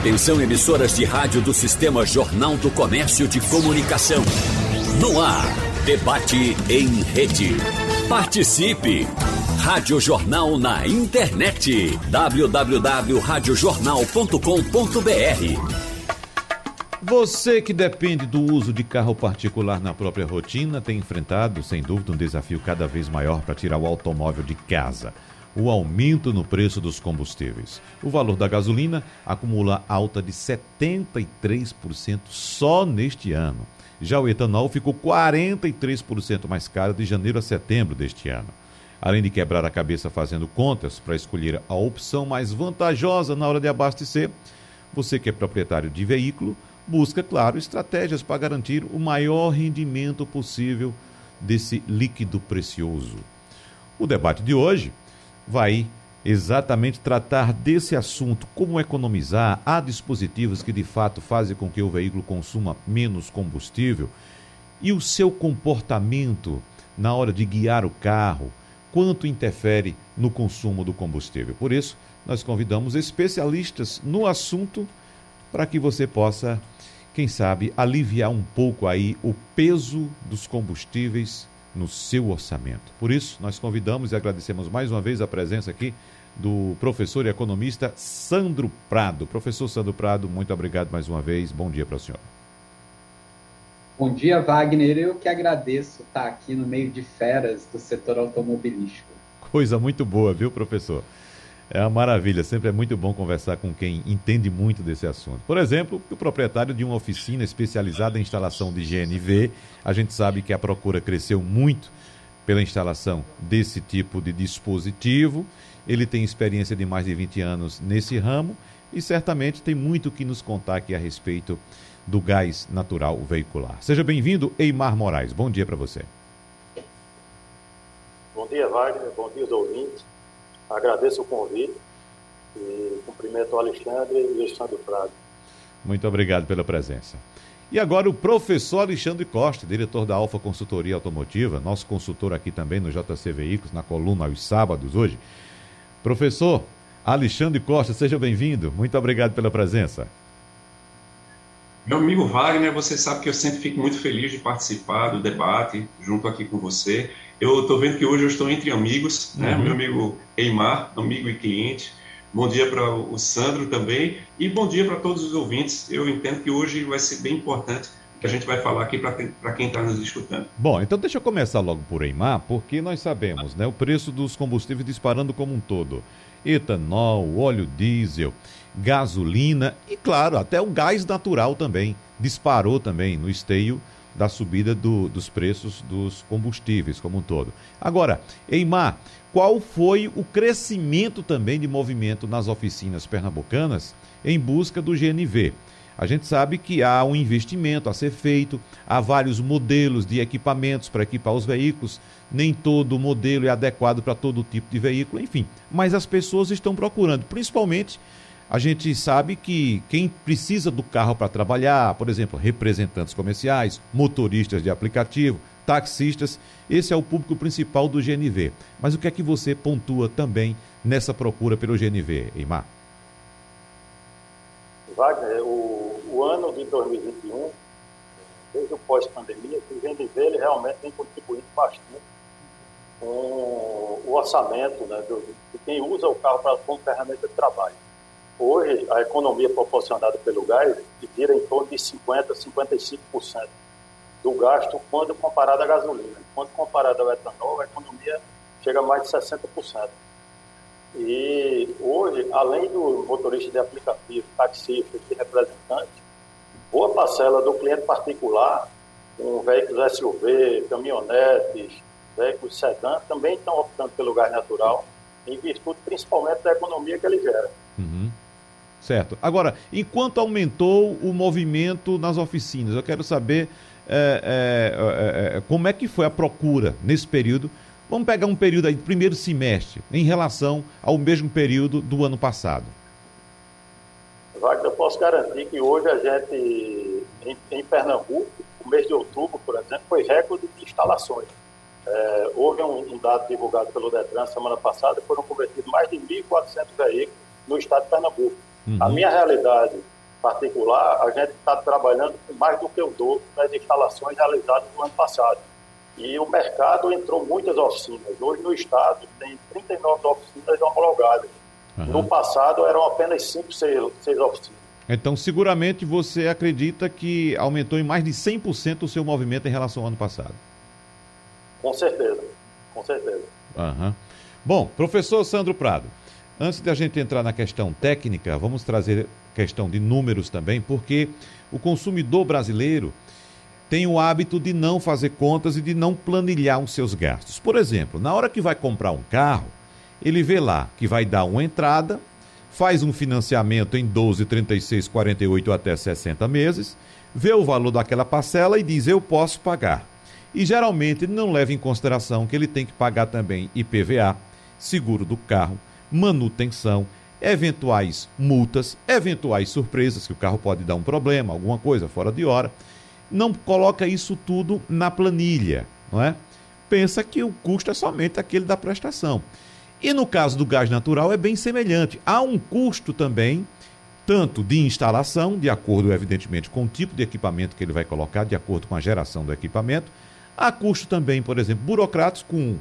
Atenção emissoras de rádio do Sistema Jornal do Comércio de Comunicação. No ar, debate em rede. Participe! Rádio Jornal na internet. www.radiojornal.com.br Você que depende do uso de carro particular na própria rotina tem enfrentado, sem dúvida, um desafio cada vez maior para tirar o automóvel de casa o aumento no preço dos combustíveis. O valor da gasolina acumula alta de 73% só neste ano. Já o etanol ficou 43% mais caro de janeiro a setembro deste ano. Além de quebrar a cabeça fazendo contas para escolher a opção mais vantajosa na hora de abastecer, você que é proprietário de veículo busca, claro, estratégias para garantir o maior rendimento possível desse líquido precioso. O debate de hoje vai exatamente tratar desse assunto, como economizar. Há dispositivos que de fato fazem com que o veículo consuma menos combustível e o seu comportamento na hora de guiar o carro, quanto interfere no consumo do combustível. Por isso, nós convidamos especialistas no assunto para que você possa, quem sabe, aliviar um pouco aí o peso dos combustíveis no seu orçamento. Por isso, nós convidamos e agradecemos mais uma vez a presença aqui do professor e economista Sandro Prado. Professor Sandro Prado, muito obrigado mais uma vez. Bom dia para o senhor. Bom dia, Wagner. Eu que agradeço estar aqui no meio de feras do setor automobilístico. Coisa muito boa, viu, professor? É uma maravilha, sempre é muito bom conversar com quem entende muito desse assunto. Por exemplo, o proprietário de uma oficina especializada em instalação de GNV, a gente sabe que a procura cresceu muito pela instalação desse tipo de dispositivo. Ele tem experiência de mais de 20 anos nesse ramo e certamente tem muito que nos contar aqui a respeito do gás natural veicular. Seja bem-vindo, Eimar Moraes. Bom dia para você. Bom dia, Wagner. Bom dia ouvintes. Agradeço o convite e cumprimento o Alexandre e o Alexandre Prado. Muito obrigado pela presença. E agora o professor Alexandre Costa, diretor da Alfa Consultoria Automotiva, nosso consultor aqui também no JC Veículos, na coluna aos sábados hoje. Professor Alexandre Costa, seja bem-vindo. Muito obrigado pela presença. Meu amigo Wagner, você sabe que eu sempre fico muito feliz de participar do debate junto aqui com você. Eu estou vendo que hoje eu estou entre amigos, né? Uhum. Meu amigo Eimar, amigo e cliente. Bom dia para o Sandro também e bom dia para todos os ouvintes. Eu entendo que hoje vai ser bem importante que a gente vai falar aqui para quem está nos escutando. Bom, então deixa eu começar logo por Eimar, porque nós sabemos, né, o preço dos combustíveis disparando como um todo. Etanol, óleo diesel, gasolina e, claro, até o gás natural também disparou também no esteio da subida do, dos preços dos combustíveis como um todo. Agora, Eimar, qual foi o crescimento também de movimento nas oficinas pernambucanas em busca do GNV? A gente sabe que há um investimento a ser feito, há vários modelos de equipamentos para equipar os veículos, nem todo modelo é adequado para todo tipo de veículo, enfim. Mas as pessoas estão procurando, principalmente a gente sabe que quem precisa do carro para trabalhar, por exemplo, representantes comerciais, motoristas de aplicativo, taxistas, esse é o público principal do GNV. Mas o que é que você pontua também nessa procura pelo GNV, Eimar? Wagner, o, o ano de 2021, desde o pós-pandemia, o GNV ele realmente tem contribuído bastante com o orçamento né, de quem usa o carro para, como ferramenta de trabalho. Hoje, a economia proporcionada pelo gás gira em torno de 50%, 55% do gasto quando comparado à gasolina. Quando comparado ao etanol, a economia chega a mais de 60%. E hoje, além do motorista de aplicativo, taxista e representante, boa parcela do cliente particular, com veículos SUV, caminhonetes, veículos sedã, também estão optando pelo gás natural, em virtude principalmente da economia que ele gera. Uhum. Certo. Agora, enquanto aumentou o movimento nas oficinas, eu quero saber é, é, é, como é que foi a procura nesse período. Vamos pegar um período aí, primeiro semestre, em relação ao mesmo período do ano passado. Wagner, eu posso garantir que hoje a gente, em, em Pernambuco, o mês de outubro, por exemplo, foi recorde de instalações. É, houve um, um, dado divulgado pelo Detran semana passada, foram convertidos mais de 1.400 veículos no estado de Pernambuco. Uhum. A minha realidade particular, a gente está trabalhando com mais do que o dobro das instalações realizadas no ano passado. E o mercado entrou muitas oficinas. Hoje no estado tem 39 oficinas homologadas. Uhum. No passado eram apenas 5, 6, 6 oficinas. Então, seguramente você acredita que aumentou em mais de 100% o seu movimento em relação ao ano passado. Com certeza, com certeza. Uhum. Bom, professor Sandro Prado, antes de a gente entrar na questão técnica, vamos trazer questão de números também, porque o consumidor brasileiro tem o hábito de não fazer contas e de não planilhar os seus gastos. Por exemplo, na hora que vai comprar um carro, ele vê lá que vai dar uma entrada, faz um financiamento em 12, 36, 48 até 60 meses, vê o valor daquela parcela e diz: Eu posso pagar. E geralmente ele não leva em consideração que ele tem que pagar também IPVA, seguro do carro, manutenção, eventuais multas, eventuais surpresas, que o carro pode dar um problema, alguma coisa fora de hora. Não coloca isso tudo na planilha, não é? Pensa que o custo é somente aquele da prestação. E no caso do gás natural é bem semelhante. Há um custo também, tanto de instalação, de acordo, evidentemente, com o tipo de equipamento que ele vai colocar, de acordo com a geração do equipamento. Há custo também, por exemplo, burocráticos com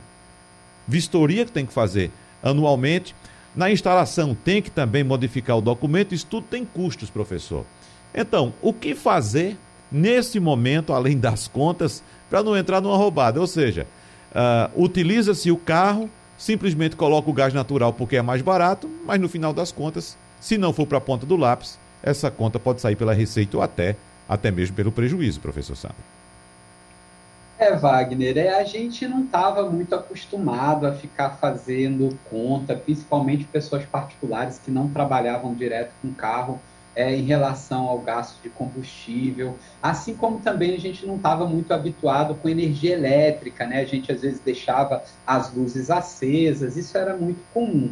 vistoria que tem que fazer anualmente. Na instalação tem que também modificar o documento, isso tudo tem custos, professor. Então, o que fazer nesse momento, além das contas, para não entrar numa roubada? Ou seja, uh, utiliza-se o carro, simplesmente coloca o gás natural porque é mais barato, mas no final das contas, se não for para a ponta do lápis, essa conta pode sair pela receita ou até, até mesmo pelo prejuízo, professor Sandro. É, Wagner, é, a gente não estava muito acostumado a ficar fazendo conta, principalmente pessoas particulares que não trabalhavam direto com carro é, em relação ao gasto de combustível, assim como também a gente não estava muito habituado com energia elétrica, né? A gente às vezes deixava as luzes acesas, isso era muito comum.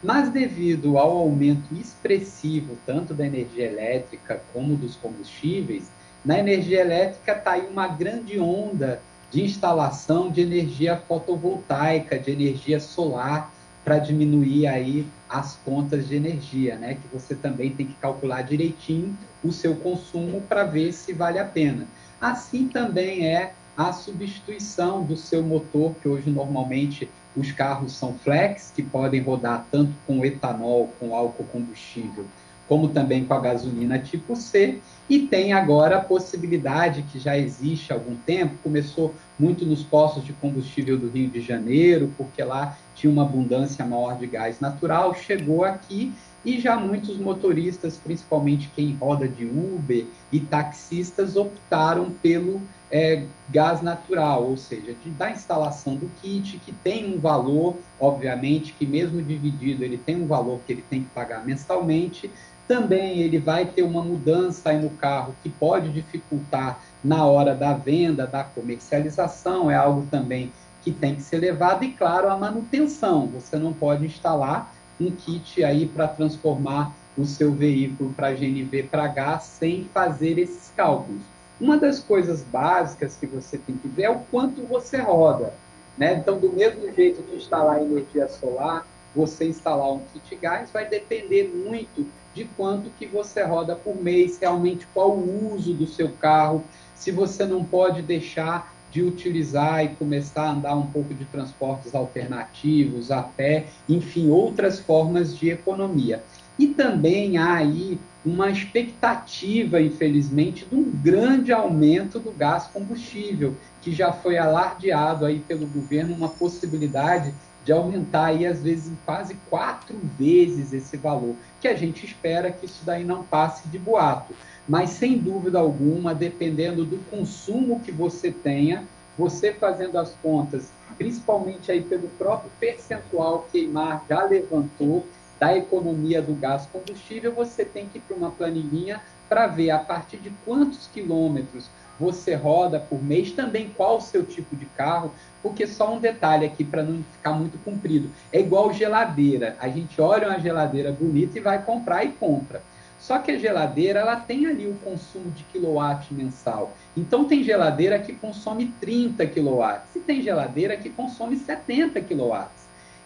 Mas devido ao aumento expressivo tanto da energia elétrica como dos combustíveis, na energia elétrica está aí uma grande onda de instalação de energia fotovoltaica, de energia solar, para diminuir aí as contas de energia, né? Que você também tem que calcular direitinho o seu consumo para ver se vale a pena. Assim também é a substituição do seu motor, que hoje normalmente os carros são flex, que podem rodar tanto com etanol, com álcool combustível, como também com a gasolina tipo C, e tem agora a possibilidade que já existe há algum tempo, começou muito nos postos de combustível do Rio de Janeiro, porque lá tinha uma abundância maior de gás natural, chegou aqui e já muitos motoristas, principalmente quem roda de Uber e taxistas, optaram pelo é, gás natural, ou seja, de, da instalação do kit, que tem um valor, obviamente, que mesmo dividido, ele tem um valor que ele tem que pagar mensalmente, também ele vai ter uma mudança aí no carro que pode dificultar na hora da venda, da comercialização, é algo também que tem que ser levado e claro, a manutenção. Você não pode instalar um kit aí para transformar o seu veículo para GNV para gás sem fazer esses cálculos. Uma das coisas básicas que você tem que ver é o quanto você roda. Né? Então, do mesmo jeito de instalar energia solar, você instalar um kit gás vai depender muito de quanto que você roda por mês, realmente qual o uso do seu carro, se você não pode deixar de utilizar e começar a andar um pouco de transportes alternativos, a pé, enfim, outras formas de economia. E também há aí uma expectativa, infelizmente, de um grande aumento do gás combustível, que já foi alardeado aí pelo governo uma possibilidade de aumentar aí, às vezes, quase quatro vezes esse valor, que a gente espera que isso daí não passe de boato. Mas, sem dúvida alguma, dependendo do consumo que você tenha, você fazendo as contas, principalmente aí pelo próprio percentual que Eimar já levantou da economia do gás combustível, você tem que ir para uma planilhinha para ver a partir de quantos quilômetros você roda por mês, também qual o seu tipo de carro, porque só um detalhe aqui para não ficar muito comprido. É igual geladeira. A gente olha uma geladeira bonita e vai comprar e compra. Só que a geladeira ela tem ali o consumo de quilowatt mensal. Então tem geladeira que consome 30 quilowatts e tem geladeira que consome 70 quilowatts.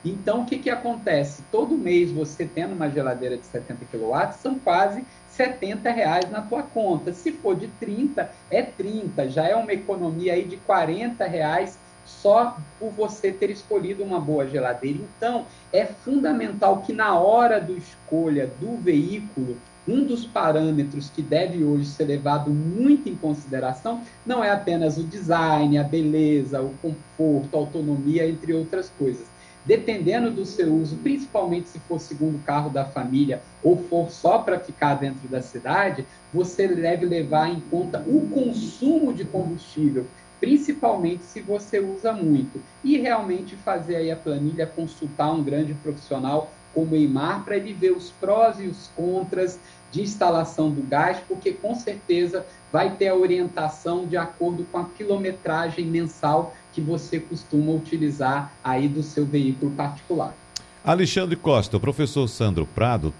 Então, o que, que acontece? Todo mês você tendo uma geladeira de 70 kW, são quase 70 reais na tua conta. Se for de 30, é 30. Já é uma economia aí de 40 reais só por você ter escolhido uma boa geladeira. Então, é fundamental que na hora da escolha do veículo, um dos parâmetros que deve hoje ser levado muito em consideração não é apenas o design, a beleza, o conforto, a autonomia, entre outras coisas. Dependendo do seu uso, principalmente se for segundo carro da família ou for só para ficar dentro da cidade, você deve levar em conta o consumo de combustível, principalmente se você usa muito. E realmente fazer aí a planilha, consultar um grande profissional como o Eimar para ele ver os prós e os contras de instalação do gás, porque com certeza vai ter a orientação de acordo com a quilometragem mensal que você costuma utilizar aí do seu veículo particular. Alexandre Costa, o professor Sandro Prado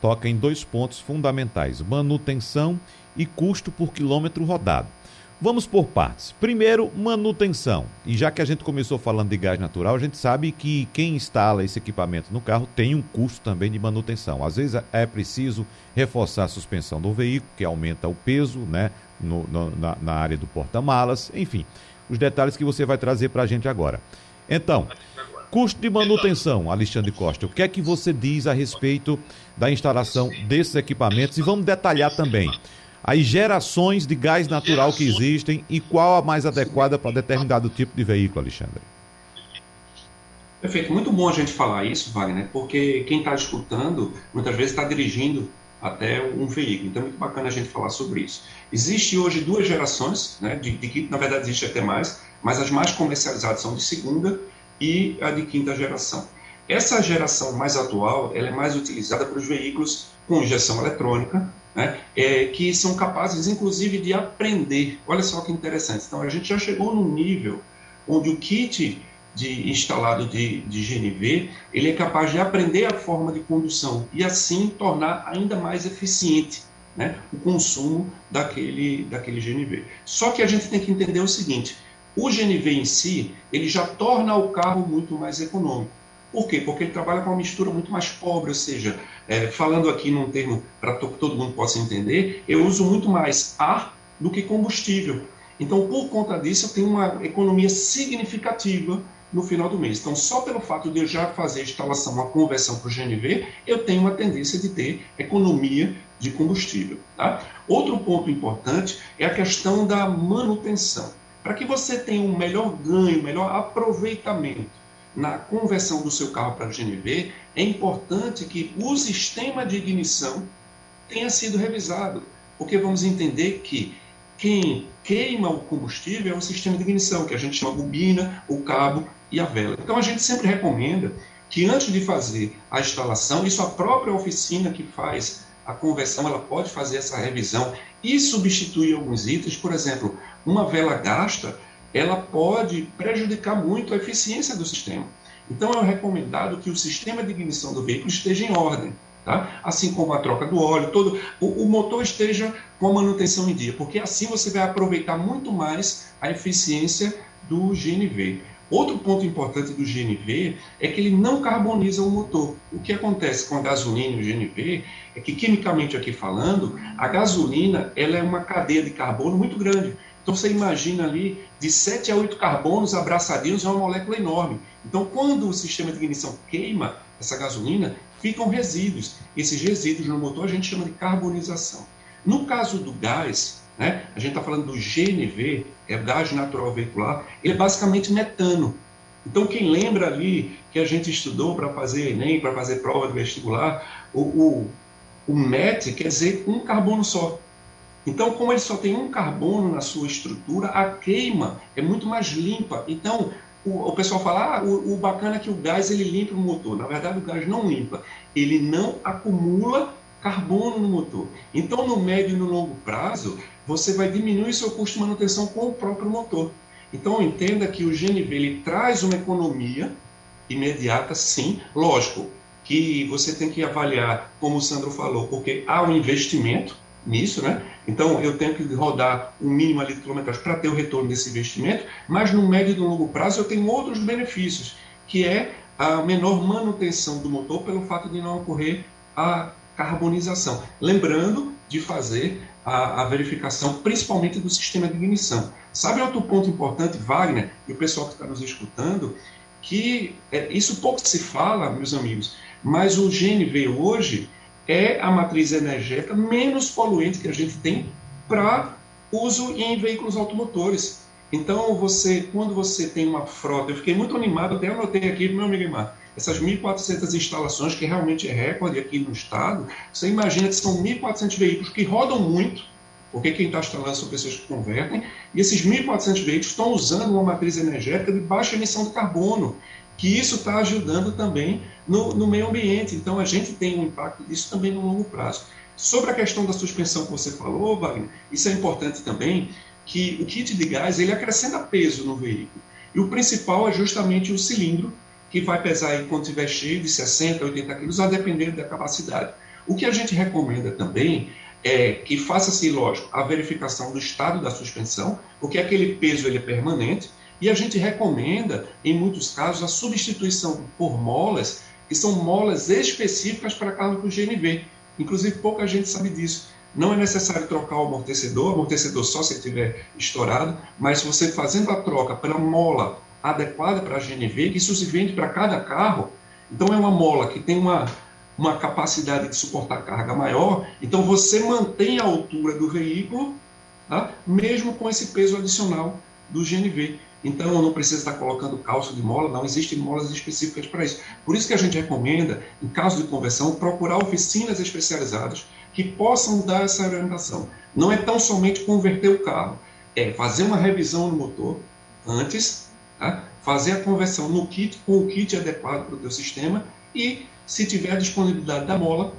toca em dois pontos fundamentais: manutenção e custo por quilômetro rodado. Vamos por partes. Primeiro, manutenção. E já que a gente começou falando de gás natural, a gente sabe que quem instala esse equipamento no carro tem um custo também de manutenção. Às vezes é preciso reforçar a suspensão do veículo, que aumenta o peso né, no, no, na, na área do porta-malas, enfim. Os detalhes que você vai trazer para a gente agora. Então, custo de manutenção, Alexandre Costa. O que é que você diz a respeito da instalação desses equipamentos? E vamos detalhar também as gerações de gás natural que existem e qual a mais adequada para determinado tipo de veículo, Alexandre? Perfeito, muito bom a gente falar isso, Wagner, porque quem está escutando muitas vezes está dirigindo até um veículo, então é muito bacana a gente falar sobre isso. Existe hoje duas gerações, né, de, de, na verdade existe até mais, mas as mais comercializadas são de segunda e a de quinta geração. Essa geração mais atual, ela é mais utilizada para os veículos com injeção eletrônica, né, é, que são capazes, inclusive, de aprender. Olha só que interessante. Então, a gente já chegou num nível onde o kit de, instalado de, de GNV ele é capaz de aprender a forma de condução e, assim, tornar ainda mais eficiente né, o consumo daquele, daquele GNV. Só que a gente tem que entender o seguinte, o GNV em si, ele já torna o carro muito mais econômico. Por quê? Porque ele trabalha com uma mistura muito mais pobre, ou seja, é, falando aqui num termo para que todo mundo possa entender, eu uso muito mais ar do que combustível. Então, por conta disso, eu tenho uma economia significativa no final do mês. Então, só pelo fato de eu já fazer a instalação, uma conversão para o GNV, eu tenho uma tendência de ter economia de combustível. Tá? Outro ponto importante é a questão da manutenção. Para que você tenha um melhor ganho, melhor aproveitamento na conversão do seu carro para GNV, é importante que o sistema de ignição tenha sido revisado, porque vamos entender que quem queima o combustível é o sistema de ignição, que a gente chama bobina, o cabo e a vela. Então a gente sempre recomenda que antes de fazer a instalação, isso a própria oficina que faz a conversão, ela pode fazer essa revisão e substituir alguns itens, por exemplo, uma vela gasta, ela pode prejudicar muito a eficiência do sistema. Então é recomendado que o sistema de ignição do veículo esteja em ordem, tá? assim como a troca do óleo, todo o, o motor esteja com a manutenção em dia, porque assim você vai aproveitar muito mais a eficiência do GNV. Outro ponto importante do GNV é que ele não carboniza o motor. O que acontece com a gasolina e o GNV é que, quimicamente aqui falando, a gasolina ela é uma cadeia de carbono muito grande. Então você imagina ali de 7 a 8 carbonos abraçadinhos é uma molécula enorme. Então quando o sistema de ignição queima essa gasolina, ficam resíduos. Esses resíduos no motor a gente chama de carbonização. No caso do gás, né, a gente está falando do GNV, é gás natural veicular, ele é basicamente metano. Então, quem lembra ali que a gente estudou para fazer Enem, para fazer prova de vestibular, o, o, o MET quer dizer um carbono só. Então, como ele só tem um carbono na sua estrutura, a queima é muito mais limpa. Então, o, o pessoal fala, ah, o, o, bacana é que o gás ele limpa o motor. Na verdade, o gás não limpa. Ele não acumula carbono no motor. Então, no médio e no longo prazo, você vai diminuir seu custo de manutenção com o próprio motor. Então, entenda que o GNV ele traz uma economia imediata, sim. Lógico que você tem que avaliar, como o Sandro falou, porque há um investimento nisso, né? Então eu tenho que rodar um mínimo ali de quilometragem para ter o retorno desse investimento, mas no médio e no longo prazo eu tenho outros benefícios, que é a menor manutenção do motor pelo fato de não ocorrer a carbonização. Lembrando de fazer a, a, verificação, principalmente do sistema de ignição. Sabe outro ponto importante, Wagner, e o pessoal que está nos escutando, que é, isso pouco se fala, meus amigos, mas o GNV hoje é a matriz energética menos poluente que a gente tem para uso em veículos automotores. Então, você, quando você tem uma frota, eu fiquei muito animado, até anotei aqui meu amigo Imar, essas 1.400 instalações, que realmente é recorde aqui no estado, você imagina que são 1.400 veículos que rodam muito, porque quem está instalando são pessoas que convertem, e esses 1.400 veículos estão usando uma matriz energética de baixa emissão de carbono, que isso está ajudando também no, no meio ambiente. Então, a gente tem um impacto disso também no longo prazo. Sobre a questão da suspensão que você falou, Wagner, isso é importante também, que o kit de gás ele acrescenta peso no veículo. E o principal é justamente o cilindro, que vai pesar aí, quando estiver cheio de 60, 80 quilos, a depender da capacidade. O que a gente recomenda também é que faça-se, lógico, a verificação do estado da suspensão, porque aquele peso ele é permanente, e a gente recomenda, em muitos casos, a substituição por molas, que são molas específicas para carro com GNV. Inclusive, pouca gente sabe disso. Não é necessário trocar o amortecedor, amortecedor só se estiver estourado, mas você fazendo a troca pela mola adequada para a GNV, que isso se vende para cada carro, então é uma mola que tem uma, uma capacidade de suportar carga maior, então você mantém a altura do veículo, tá? mesmo com esse peso adicional do GNV. Então não precisa estar colocando cálcio de mola, não existem molas específicas para isso. Por isso que a gente recomenda, em caso de conversão, procurar oficinas especializadas que possam dar essa orientação. Não é tão somente converter o carro, é fazer uma revisão no motor antes, tá? fazer a conversão no kit com o kit adequado para o teu sistema e, se tiver disponibilidade da mola,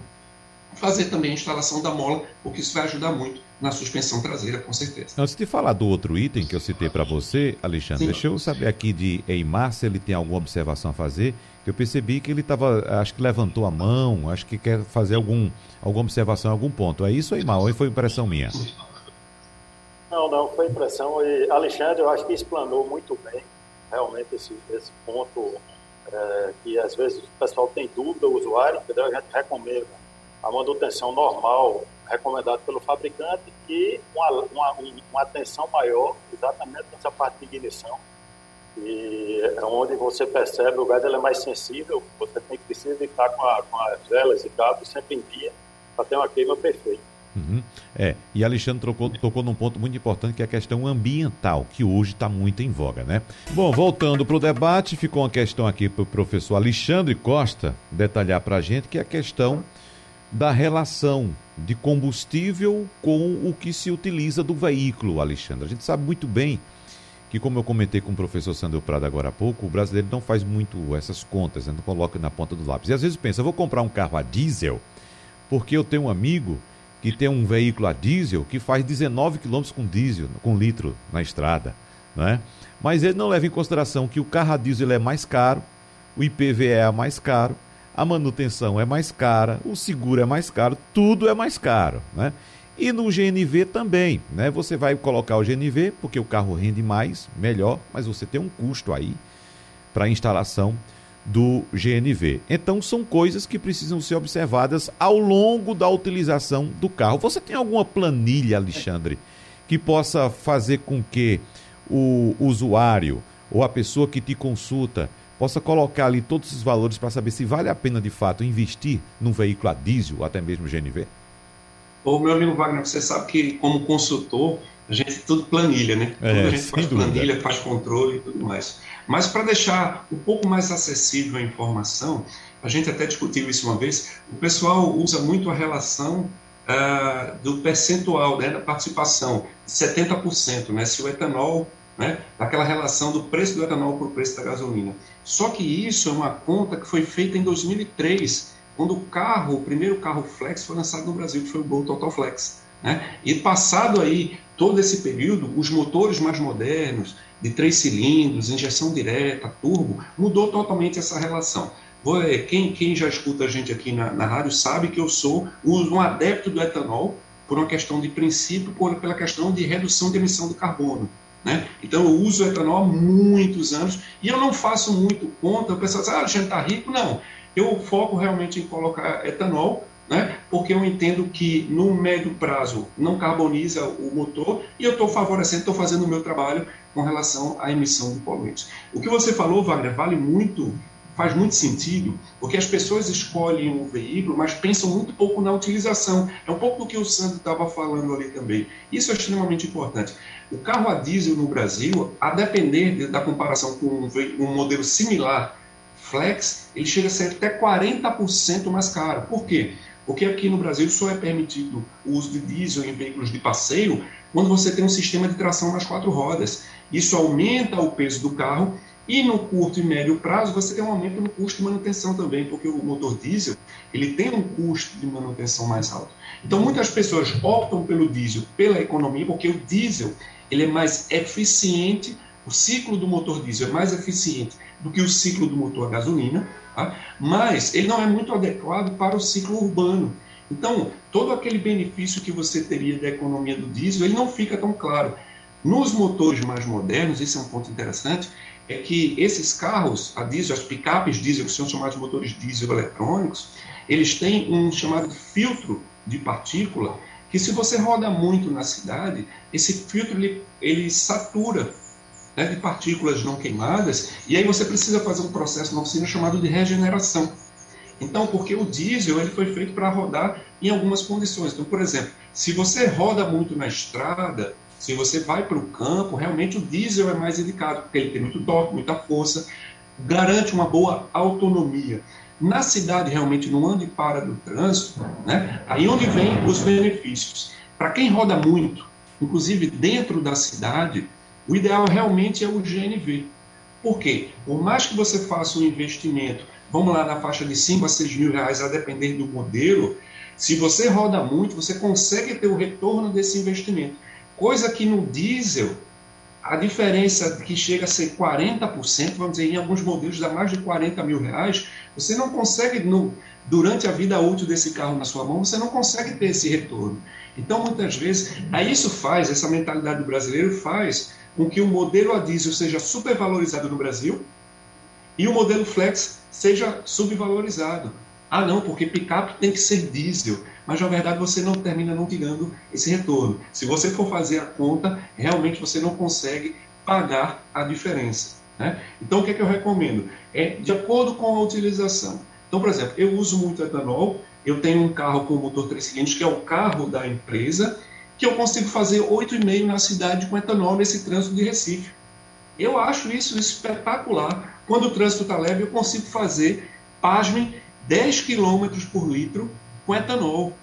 fazer também a instalação da mola, porque isso vai ajudar muito na suspensão traseira, com certeza. Antes de falar do outro item que eu citei para você, Alexandre, Sim. deixa eu saber aqui de Eimar se ele tem alguma observação a fazer. Eu percebi que ele estava, acho que levantou a mão, acho que quer fazer algum, alguma observação em algum ponto. É isso, Eimar, ou foi impressão minha? Não, não, foi impressão. E Alexandre, eu acho que explanou muito bem realmente esse, esse ponto é, que às vezes o pessoal tem dúvida, o usuário, entendeu? A gente recomenda a manutenção normal recomendada pelo fabricante e uma, uma, uma atenção maior exatamente nessa parte de ignição e é onde você percebe o gás ele é mais sensível, você tem que precisa estar com, a, com as velas e cabos sempre em dia para ter uma queima perfeita. Uhum. É, e Alexandre tocou, tocou num ponto muito importante que é a questão ambiental, que hoje está muito em voga, né? Bom, voltando para o debate, ficou uma questão aqui para o professor Alexandre Costa detalhar para a gente, que é a questão da relação de combustível com o que se utiliza do veículo, Alexandre. A gente sabe muito bem que, como eu comentei com o professor Sandro Prado agora há pouco, o brasileiro não faz muito essas contas, né? não coloca na ponta do lápis. E às vezes pensa, vou comprar um carro a diesel, porque eu tenho um amigo que tem um veículo a diesel que faz 19 km com diesel, com litro na estrada, né? Mas ele não leva em consideração que o carro a diesel é mais caro, o IPVE é mais caro, a manutenção é mais cara, o seguro é mais caro, tudo é mais caro, né? E no GNV também, né? Você vai colocar o GNV porque o carro rende mais, melhor, mas você tem um custo aí para a instalação do GNV. Então são coisas que precisam ser observadas ao longo da utilização do carro. Você tem alguma planilha, Alexandre, que possa fazer com que o usuário ou a pessoa que te consulta possa colocar ali todos esses valores para saber se vale a pena de fato investir num veículo a diesel ou até mesmo GNV? Ô, meu amigo Wagner, você sabe que como consultor, a gente tudo planilha, né? É, tudo a gente faz dúvida. planilha, faz controle e tudo mais. Mas para deixar um pouco mais acessível a informação, a gente até discutiu isso uma vez, o pessoal usa muito a relação uh, do percentual né, da participação, 70%, né? Se o etanol né, daquela relação do preço do etanol o preço da gasolina. Só que isso é uma conta que foi feita em 2003, quando o carro, o primeiro carro flex foi lançado no Brasil, que foi o Gol Total Flex. Né? E passado aí todo esse período, os motores mais modernos, de três cilindros, injeção direta, turbo, mudou totalmente essa relação. Quem, quem já escuta a gente aqui na, na rádio sabe que eu sou um adepto do etanol por uma questão de princípio, por, pela questão de redução de emissão de carbono. Né? Então eu uso etanol há muitos anos e eu não faço muito conta. O pessoal diz, ah, a gente está rico. Não, eu foco realmente em colocar etanol, né? porque eu entendo que no médio prazo não carboniza o motor e eu estou favorecendo, estou fazendo o meu trabalho com relação à emissão de poluentes. O que você falou, Wagner, vale muito faz muito sentido, porque as pessoas escolhem o veículo, mas pensam muito pouco na utilização. É um pouco do que o Sandro estava falando ali também. Isso é extremamente importante. O carro a diesel no Brasil, a depender da comparação com um, modelo similar, flex, ele chega a ser até 40% mais caro. Por quê? Porque aqui no Brasil só é permitido o uso de diesel em veículos de passeio quando você tem um sistema de tração nas quatro rodas. Isso aumenta o peso do carro e no curto e médio prazo você tem um aumento no custo de manutenção também, porque o motor diesel ele tem um custo de manutenção mais alto. Então muitas pessoas optam pelo diesel pela economia, porque o diesel ele é mais eficiente, o ciclo do motor diesel é mais eficiente do que o ciclo do motor gasolina, tá? mas ele não é muito adequado para o ciclo urbano. Então, todo aquele benefício que você teria da economia do diesel, ele não fica tão claro. Nos motores mais modernos, isso é um ponto interessante, é que esses carros, a diesel, as picapes diesel, que são chamados de motores diesel eletrônicos, eles têm um chamado filtro de partícula, que se você roda muito na cidade, esse filtro ele, ele satura né, de partículas não queimadas, e aí você precisa fazer um processo na oficina chamado de regeneração. Então, porque o diesel ele foi feito para rodar em algumas condições. Então, por exemplo, se você roda muito na estrada, se você vai para o campo, realmente o diesel é mais indicado, porque ele tem muito torque, muita força, garante uma boa autonomia. Na cidade, realmente, no ande para do trânsito, né, aí onde vem os benefícios. Para quem roda muito, inclusive dentro da cidade, o ideal realmente é o GNV. Por quê? Por mais que você faça um investimento, vamos lá na faixa de 5 a 6 mil reais, a depender do modelo, se você roda muito, você consegue ter o retorno desse investimento. Coisa que no diesel, a diferença que chega a ser 40%, vamos dizer, em alguns modelos dá mais de 40 mil reais, você não consegue, no, durante a vida útil desse carro na sua mão, você não consegue ter esse retorno. Então, muitas vezes, aí isso faz, essa mentalidade do brasileiro faz com que o modelo a diesel seja supervalorizado no Brasil e o modelo flex seja subvalorizado. Ah, não, porque picape tem que ser diesel mas na verdade você não termina não tirando esse retorno. Se você for fazer a conta, realmente você não consegue pagar a diferença. Né? Então, o que, é que eu recomendo? É de acordo com a utilização. Então, por exemplo, eu uso muito etanol, eu tenho um carro com motor 3 cilindros, que é o carro da empresa, que eu consigo fazer 8,5 na cidade com etanol nesse trânsito de Recife. Eu acho isso espetacular. Quando o trânsito está leve, eu consigo fazer, pasmem, 10 km por litro com etanol.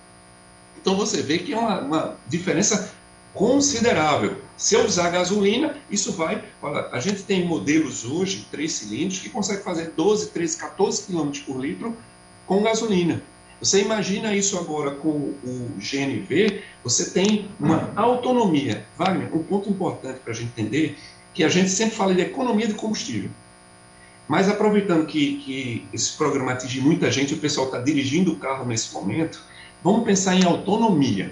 Então você vê que é uma, uma diferença considerável. Se eu usar gasolina, isso vai. Olha, a gente tem modelos hoje, três cilindros, que consegue fazer 12, 13, 14 km por litro com gasolina. Você imagina isso agora com o GNV, você tem uma autonomia. Wagner, um ponto importante para a gente entender que a gente sempre fala de economia de combustível. Mas aproveitando que, que esse programa atinge muita gente, o pessoal está dirigindo o carro nesse momento, vamos pensar em autonomia.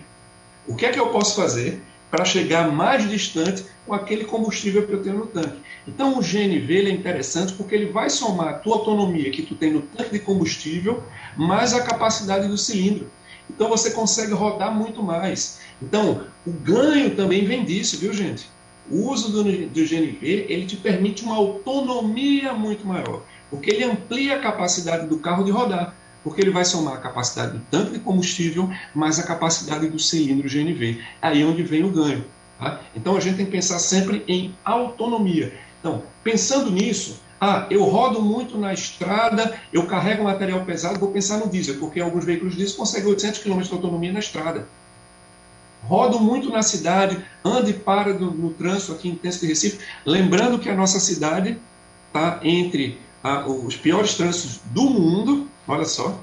O que é que eu posso fazer para chegar mais distante com aquele combustível que eu tenho no tanque? Então o GNV é interessante porque ele vai somar a tua autonomia que tu tem no tanque de combustível mais a capacidade do cilindro. Então você consegue rodar muito mais. Então o ganho também vem disso, viu gente? O uso do, do GNV ele te permite uma autonomia muito maior, porque ele amplia a capacidade do carro de rodar, porque ele vai somar a capacidade do tanque de combustível mais a capacidade do cilindro GNV. Aí é onde vem o ganho. Tá? Então a gente tem que pensar sempre em autonomia. Então, pensando nisso, ah, eu rodo muito na estrada, eu carrego material pesado, vou pensar no diesel, porque alguns veículos diesel conseguem 800 km de autonomia na estrada rodo muito na cidade, ando e para no, no trânsito aqui intenso de Recife. Lembrando que a nossa cidade está entre os piores trânsitos do mundo, olha só.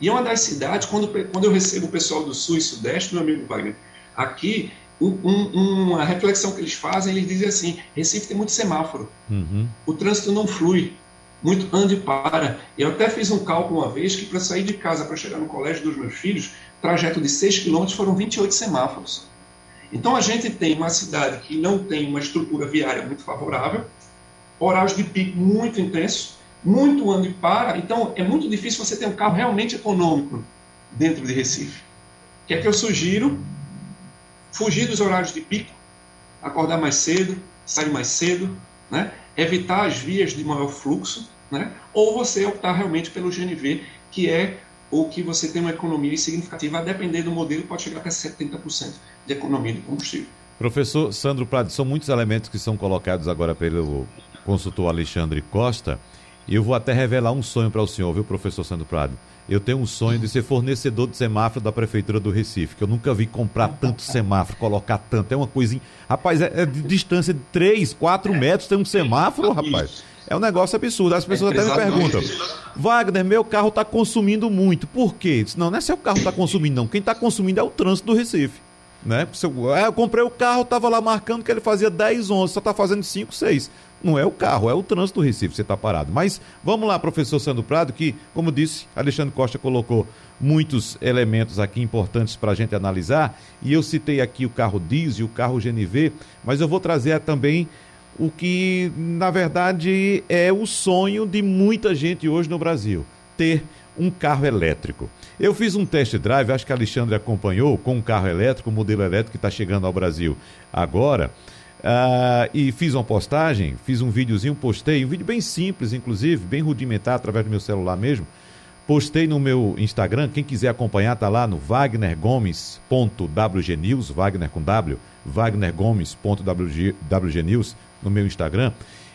E é uma das cidades, quando, quando eu recebo o pessoal do Sul e Sudeste, meu amigo Wagner, aqui, um, um, uma reflexão que eles fazem, eles dizem assim: Recife tem muito semáforo, uhum. o trânsito não flui, muito anda e para. Eu até fiz um cálculo uma vez que para sair de casa para chegar no colégio dos meus filhos, trajeto de 6 quilômetros foram 28 semáforos. Então a gente tem uma cidade que não tem uma estrutura viária muito favorável, horários de pico muito intensos, muito ando e para, então é muito difícil você ter um carro realmente econômico dentro de Recife. O que é que eu sugiro? Fugir dos horários de pico, acordar mais cedo, sair mais cedo, né? evitar as vias de maior fluxo, né? ou você optar realmente pelo GNV, que é o que você tem uma economia significativa, a depender do modelo, pode chegar até 70% de economia de combustível. Professor Sandro Prado, são muitos elementos que são colocados agora pelo consultor Alexandre Costa, e eu vou até revelar um sonho para o senhor, viu, professor Sandro Prado? Eu tenho um sonho de ser fornecedor de semáforo da Prefeitura do Recife, que eu nunca vi comprar tanto semáforo, colocar tanto. É uma coisa. Rapaz, é, é de distância de 3, 4 metros tem um semáforo, rapaz. É um negócio absurdo. As pessoas é, até me perguntam: Wagner, meu carro está consumindo muito. Por quê? Não, não é se o carro está consumindo, não. Quem está consumindo é o trânsito do Recife. Né? Eu, é, eu comprei o carro, estava lá marcando que ele fazia 10, 11, só está fazendo 5, 6 não é o carro, é o trânsito do Recife, você está parado. Mas vamos lá, professor Sandro Prado, que, como disse, Alexandre Costa colocou muitos elementos aqui importantes para a gente analisar, e eu citei aqui o carro diesel, o carro GNV, mas eu vou trazer também o que, na verdade, é o sonho de muita gente hoje no Brasil: ter um carro elétrico. Eu fiz um test drive, acho que a Alexandre acompanhou, com um carro elétrico, um modelo elétrico que está chegando ao Brasil agora. Uh, e fiz uma postagem, fiz um videozinho, postei, um vídeo bem simples, inclusive, bem rudimentar, através do meu celular mesmo. Postei no meu Instagram, quem quiser acompanhar, tá lá no wagnergomes.wgnews, Wagner com W, wagnergomes.wgnews no meu Instagram.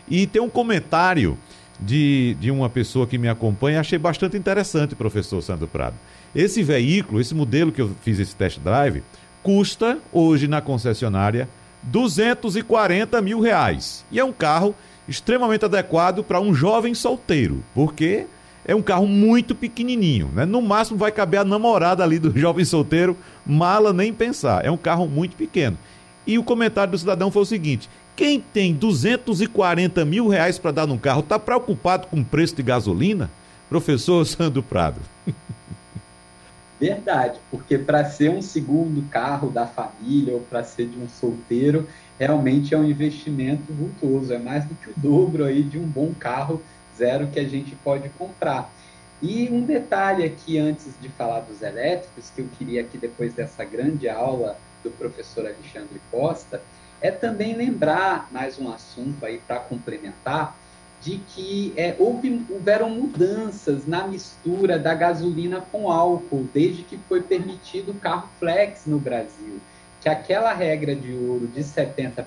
E tem um comentário de, de uma pessoa que me acompanha, achei bastante interessante, professor Sandro Prado. Esse veículo, esse modelo que eu fiz esse test drive, custa hoje na concessionária 240 mil reais. E é um carro extremamente adequado para um jovem solteiro, porque é um carro muito pequenininho, né? No máximo vai caber a namorada ali do jovem solteiro, mala nem pensar. É um carro muito pequeno. E o comentário do cidadão foi o seguinte: quem tem 240 mil reais para dar num carro está preocupado com o preço de gasolina? Professor Sandro Prado. Verdade, porque para ser um segundo carro da família ou para ser de um solteiro, realmente é um investimento vultuoso, é mais do que o dobro aí de um bom carro zero que a gente pode comprar. E um detalhe aqui antes de falar dos elétricos, que eu queria aqui depois dessa grande aula do professor Alexandre Costa, é também lembrar mais um assunto aí para complementar, de que é, houve, houveram mudanças na mistura da gasolina com álcool, desde que foi permitido o carro flex no Brasil. Que aquela regra de ouro de 70%,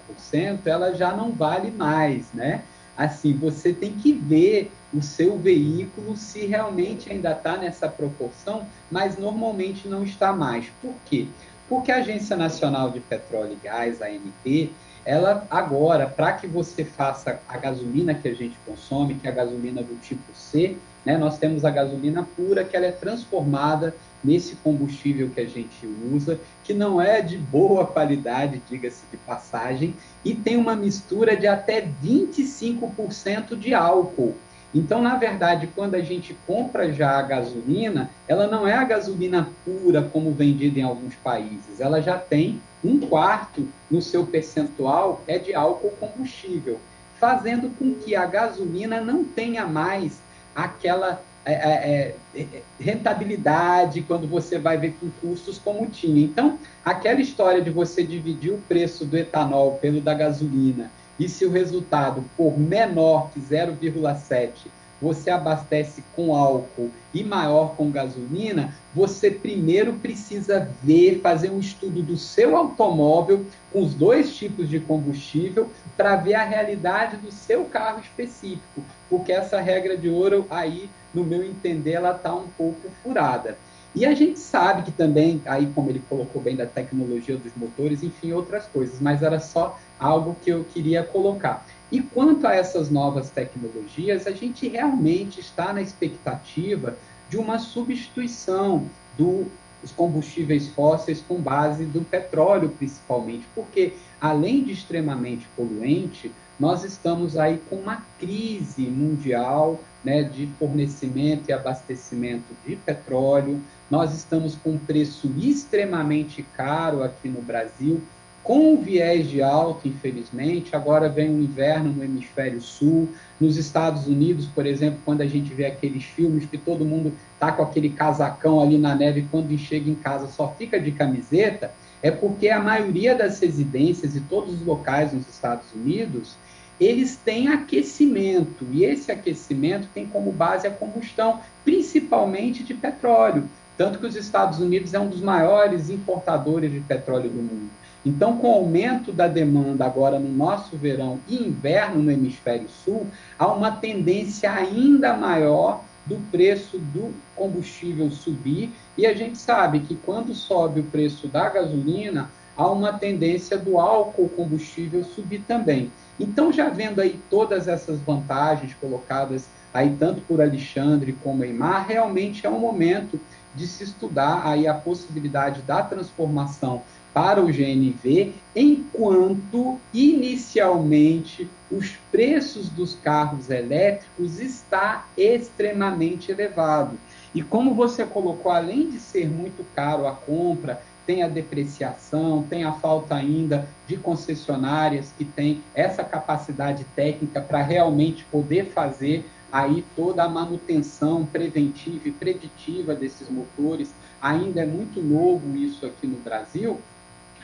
ela já não vale mais, né? Assim, você tem que ver o seu veículo se realmente ainda está nessa proporção, mas normalmente não está mais. Por quê? A Agência Nacional de Petróleo e Gás, ANP, ela agora, para que você faça a gasolina que a gente consome, que é a gasolina do tipo C, né, nós temos a gasolina pura, que ela é transformada nesse combustível que a gente usa, que não é de boa qualidade, diga-se de passagem, e tem uma mistura de até 25% de álcool. Então, na verdade, quando a gente compra já a gasolina, ela não é a gasolina pura como vendida em alguns países, ela já tem um quarto no seu percentual é de álcool combustível, fazendo com que a gasolina não tenha mais aquela é, é, é, rentabilidade quando você vai ver com custos como tinha. Então, aquela história de você dividir o preço do etanol pelo da gasolina e se o resultado for menor que 0,7 você abastece com álcool e maior com gasolina, você primeiro precisa ver, fazer um estudo do seu automóvel com os dois tipos de combustível para ver a realidade do seu carro específico, porque essa regra de ouro aí, no meu entender, ela está um pouco furada. E a gente sabe que também, aí como ele colocou bem da tecnologia dos motores, enfim, outras coisas, mas era só algo que eu queria colocar. E quanto a essas novas tecnologias, a gente realmente está na expectativa de uma substituição dos combustíveis fósseis com base do petróleo, principalmente, porque além de extremamente poluente, nós estamos aí com uma crise mundial né, de fornecimento e abastecimento de petróleo, nós estamos com um preço extremamente caro aqui no Brasil, com viés de alta, infelizmente. Agora vem o inverno no hemisfério sul. Nos Estados Unidos, por exemplo, quando a gente vê aqueles filmes que todo mundo tá com aquele casacão ali na neve quando chega em casa só fica de camiseta, é porque a maioria das residências e todos os locais nos Estados Unidos eles têm aquecimento, e esse aquecimento tem como base a combustão, principalmente de petróleo. Tanto que os Estados Unidos é um dos maiores importadores de petróleo do mundo. Então, com o aumento da demanda agora no nosso verão e inverno no hemisfério sul, há uma tendência ainda maior do preço do combustível subir, e a gente sabe que quando sobe o preço da gasolina, há uma tendência do álcool combustível subir também. Então, já vendo aí todas essas vantagens colocadas aí tanto por Alexandre como Eimar, realmente é um momento de se estudar aí a possibilidade da transformação para o GNV, enquanto inicialmente os preços dos carros elétricos está extremamente elevado. E como você colocou, além de ser muito caro a compra, tem a depreciação, tem a falta ainda de concessionárias que têm essa capacidade técnica para realmente poder fazer aí toda a manutenção preventiva e preditiva desses motores. Ainda é muito novo isso aqui no Brasil.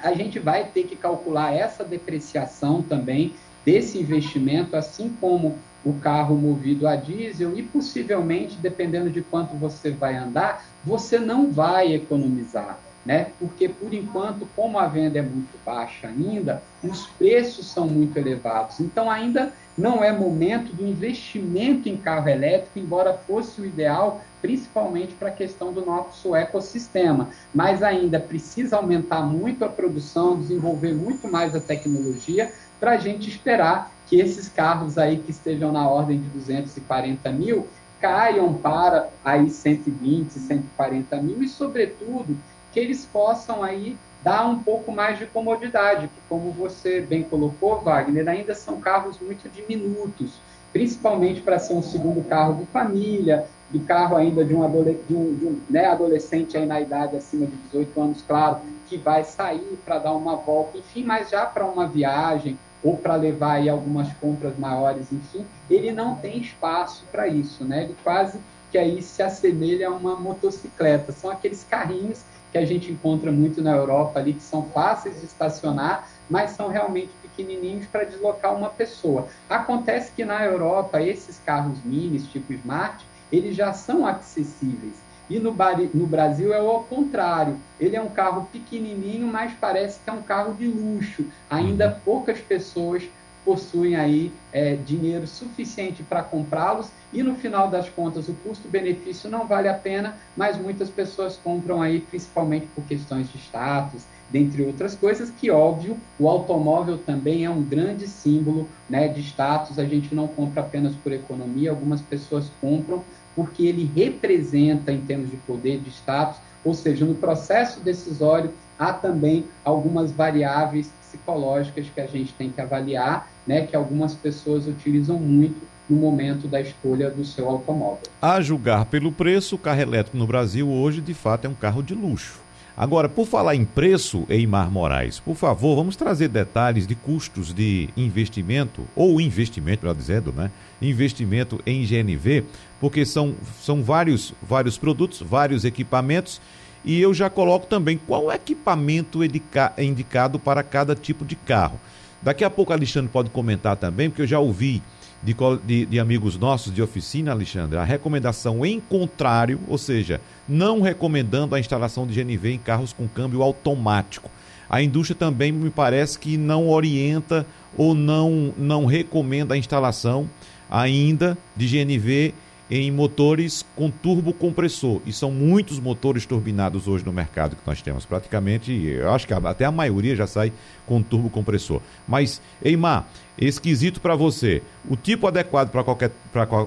A gente vai ter que calcular essa depreciação também desse investimento, assim como o carro movido a diesel e possivelmente, dependendo de quanto você vai andar, você não vai economizar né? Porque por enquanto, como a venda é muito baixa ainda, os preços são muito elevados. Então ainda não é momento do investimento em carro elétrico, embora fosse o ideal, principalmente para a questão do nosso ecossistema. Mas ainda precisa aumentar muito a produção, desenvolver muito mais a tecnologia para a gente esperar que esses carros aí que estejam na ordem de 240 mil caiam para aí 120, 140 mil e, sobretudo, que eles possam aí dar um pouco mais de comodidade, que como você bem colocou, Wagner, ainda são carros muito diminutos, principalmente para ser um segundo carro de família, do carro ainda de um, adolescente, de um, de um né, adolescente aí na idade acima de 18 anos, claro, que vai sair para dar uma volta, enfim, mas já para uma viagem ou para levar aí algumas compras maiores, enfim, ele não tem espaço para isso, né? Ele quase que aí se assemelha a uma motocicleta. São aqueles carrinhos que a gente encontra muito na Europa ali, que são fáceis de estacionar, mas são realmente pequenininhos para deslocar uma pessoa. Acontece que na Europa, esses carros minis, tipo Smart, eles já são acessíveis. E no, no Brasil é o contrário. Ele é um carro pequenininho, mas parece que é um carro de luxo. Ainda uhum. poucas pessoas possuem aí é, dinheiro suficiente para comprá-los e no final das contas o custo-benefício não vale a pena, mas muitas pessoas compram aí principalmente por questões de status, dentre outras coisas, que óbvio, o automóvel também é um grande símbolo né, de status, a gente não compra apenas por economia, algumas pessoas compram porque ele representa em termos de poder, de status, ou seja, no processo decisório há também algumas variáveis psicológicas que a gente tem que avaliar, né, que algumas pessoas utilizam muito no momento da escolha do seu automóvel. A julgar pelo preço, o carro elétrico no Brasil hoje, de fato, é um carro de luxo. Agora, por falar em preço, Eimar Moraes, por favor, vamos trazer detalhes de custos de investimento, ou investimento, melhor dizendo, né? Investimento em GNV, porque são, são vários, vários produtos, vários equipamentos e eu já coloco também qual equipamento indicado para cada tipo de carro. Daqui a pouco Alexandre pode comentar também, porque eu já ouvi de, de, de, amigos nossos de oficina, Alexandre, a recomendação em contrário, ou seja, não recomendando a instalação de GNV em carros com câmbio automático. A indústria também me parece que não orienta ou não, não recomenda a instalação ainda de GNV em motores com turbo compressor. E são muitos motores turbinados hoje no mercado que nós temos. Praticamente, eu acho que até a maioria já sai com turbo compressor. Mas, Eimar, esquisito para você, o tipo adequado para qualquer